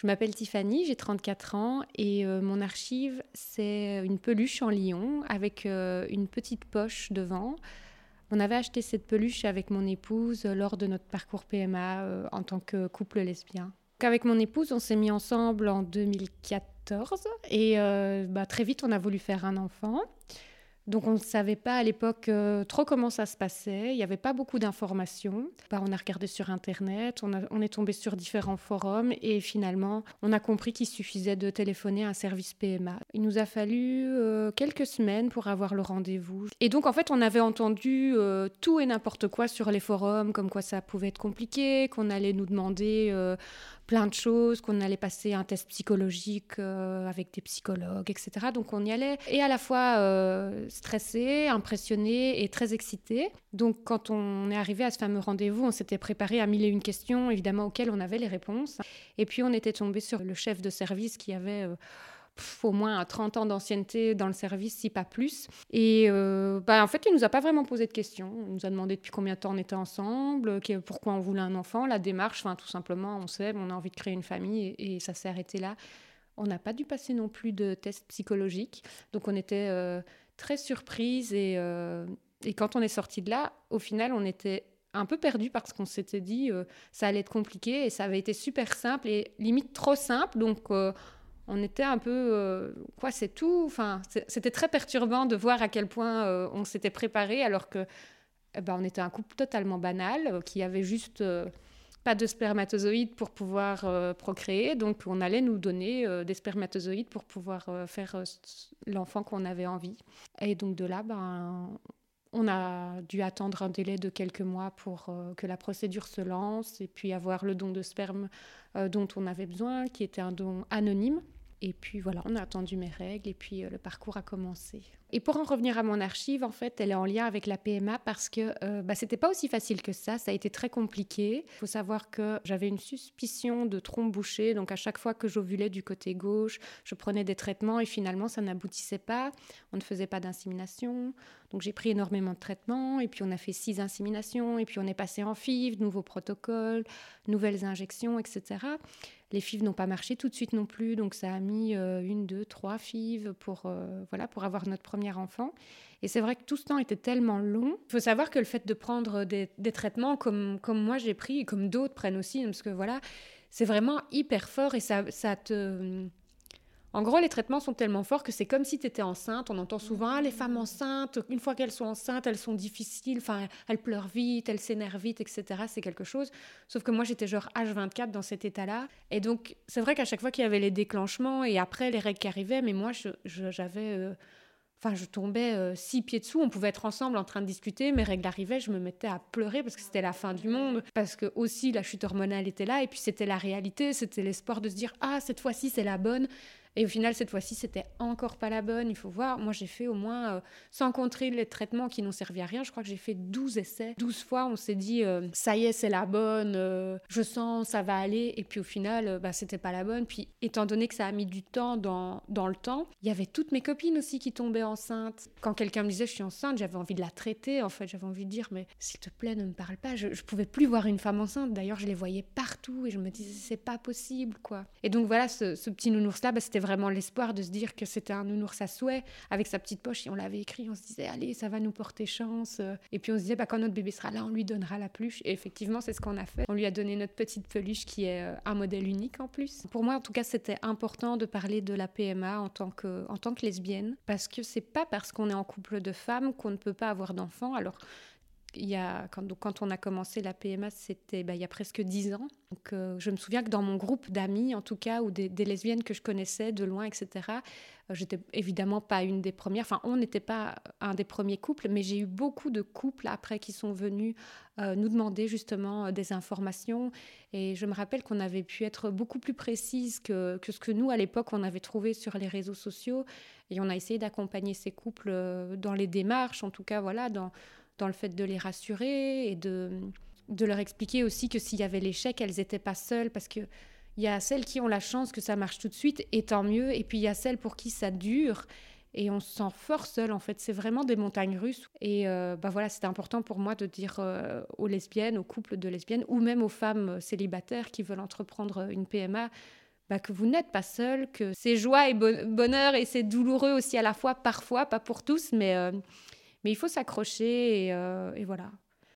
Je m'appelle Tiffany, j'ai 34 ans et euh, mon archive, c'est une peluche en lion avec euh, une petite poche devant. On avait acheté cette peluche avec mon épouse lors de notre parcours PMA euh, en tant que couple lesbien. Avec mon épouse, on s'est mis ensemble en 2014 et bah, très vite, on a voulu faire un enfant. Donc on ne savait pas à l'époque euh, trop comment ça se passait, il n'y avait pas beaucoup d'informations. Bah, on a regardé sur Internet, on, est tombé sur différents forums et finalement on a compris qu'il suffisait de téléphoner à un service PMA. Il nous a fallu euh, quelques semaines pour avoir le rendez-vous. Et donc en fait on avait entendu euh, tout et n'importe quoi sur les forums, comme quoi ça pouvait être compliqué, qu'on allait nous demander plein de choses, qu'on allait passer un test psychologique euh, avec des psychologues, etc. Donc on y allait et à la fois euh, stressé, impressionné et très excité. Donc quand on est arrivé à ce fameux rendez-vous, on s'était préparé à mille et une questions, évidemment auxquelles on avait les réponses. Et puis on était tombé sur le chef de service qui avait... Euh, au moins 30 ans d'ancienneté dans le service, si pas plus. Et euh, bah, en fait, il nous a pas vraiment posé de questions. Il nous a demandé depuis combien de temps on était ensemble, pourquoi on voulait un enfant, la démarche, enfin tout simplement, on sait, on a envie de créer une famille et, ça s'est arrêté là. On n'a pas dû passer non plus de tests psychologiques, donc on était euh, très surprise et, euh, et quand on est sorti de là, au final, on était un peu perdu parce qu'on s'était dit ça allait être compliqué et ça avait été super simple et limite trop simple. Donc on était un peu euh, quoi c'est tout? Enfin c'était très perturbant de voir à quel point euh, on s'était préparé alors que eh ben, on était un couple totalement banal euh, qui avait juste pas de spermatozoïdes pour pouvoir procréer. Donc on allait nous donner des spermatozoïdes pour pouvoir faire l'enfant qu'on avait envie. Et donc de là ben on a dû attendre un délai de quelques mois pour que la procédure se lance et puis avoir le don de sperme dont on avait besoin, qui était un don anonyme. Et puis voilà, on a attendu mes règles et puis euh, le parcours a commencé. Et pour en revenir à mon archive, en fait, elle est en lien avec la PMA parce que euh, bah, c'était pas aussi facile que ça. Ça a été très compliqué. Il faut savoir que j'avais une suspicion de trompe bouchée. Donc à chaque fois que j'ovulais du côté gauche, je prenais des traitements et finalement ça n'aboutissait pas. On ne faisait pas d'insémination. Donc j'ai pris énormément de traitements et puis on a fait six inséminations et puis on est passé en FIV, nouveaux protocoles, nouvelles injections, etc. Les FIV n'ont pas marché tout de suite non plus, donc ça a mis euh, une, deux, trois FIV pour, euh, voilà, pour avoir notre premier enfant. Et c'est vrai que tout ce temps était tellement long. Il faut savoir que le fait de prendre des, des traitements comme, comme moi j'ai pris, et comme d'autres prennent aussi, parce que voilà, c'est vraiment hyper fort et ça, ça te en gros, les traitements sont tellement forts que c'est comme si tu étais enceinte. On entend souvent ah, les femmes enceintes, une fois qu'elles sont enceintes, elles sont difficiles, enfin, elles pleurent vite, elles s'énervent vite, etc. C'est quelque chose. Sauf que moi, j'étais genre H24 dans cet état-là. Et donc, c'est vrai qu'à chaque fois qu'il y avait les déclenchements et après les règles qui arrivaient, mais moi, j'avais. Euh, enfin, je tombais euh, six pieds dessous. On pouvait être ensemble en train de discuter. Mes règles arrivaient, je me mettais à pleurer parce que c'était la fin du monde. Parce que aussi la chute hormonale était là. Et puis c'était la réalité. C'était l'espoir de se dire Ah, cette fois-ci, c'est la bonne. Et au final, cette fois-ci, c'était encore pas la bonne. Il faut voir. Moi, j'ai fait au moins, euh, sans compter les traitements qui n'ont servi à rien, je crois que j'ai fait 12 essais. 12 fois, on s'est dit, euh, ça y est, c'est la bonne, euh, je sens, ça va aller. Et puis au final, bah, c'était pas la bonne. Puis étant donné que ça a mis du temps dans, dans le temps, il y avait toutes mes copines aussi qui tombaient enceintes. Quand quelqu'un me disait, je suis enceinte, j'avais envie de la traiter. En fait, j'avais envie de dire, mais s'il te plaît, ne me parle pas. Je, je pouvais plus voir une femme enceinte. D'ailleurs, je les voyais partout et je me disais, c'est pas possible, quoi. Et donc voilà, ce, petit nounours-là, bah, c'était vraiment l'espoir de se dire que c'était un nounours à souhait avec sa petite poche. Et on l'avait écrit, on se disait, allez, ça va nous porter chance. Et puis on se disait, bah, quand notre bébé sera là, on lui donnera la peluche. Et effectivement, c'est ce qu'on a fait. On lui a donné notre petite peluche qui est euh, un modèle unique en plus. Pour moi, en tout cas, c'était important de parler de la PMA en tant que, en tant que lesbienne parce que c'est pas parce qu'on est en couple de femmes qu'on ne peut pas avoir d'enfants. Alors, y a, quand, quand, on a commencé la PMA, c'était bah, il y a presque dix ans. Donc, euh, je me souviens que dans mon groupe d'amis, en tout cas, ou des, lesbiennes que je connaissais de loin, etc., euh, j'étais évidemment pas une des premières. Enfin, on n'était pas un des premiers couples, mais j'ai eu beaucoup de couples après qui sont venus euh, nous demander justement des informations. Et je me rappelle qu'on avait pu être beaucoup plus précise que, que ce que nous, à l'époque, on avait trouvé sur les réseaux sociaux. Et on a essayé d'accompagner ces couples dans les démarches, en tout cas, voilà, dans dans le fait de les rassurer et de, de leur expliquer aussi que s'il y avait l'échec, elles n'étaient pas seules parce que il y a celles qui ont la chance que ça marche tout de suite et tant mieux. Et puis il y a celles pour qui ça dure et on se sent fort seul. En fait, c'est vraiment des montagnes russes. Et euh, bah voilà, c'était important pour moi de dire euh, aux lesbiennes, aux couples de lesbiennes ou même aux femmes célibataires qui veulent entreprendre une PMA bah, que vous n'êtes pas seul, que c'est joie et bonheur et c'est douloureux aussi à la fois, parfois, pas pour tous, mais, mais il faut s'accrocher et, et voilà.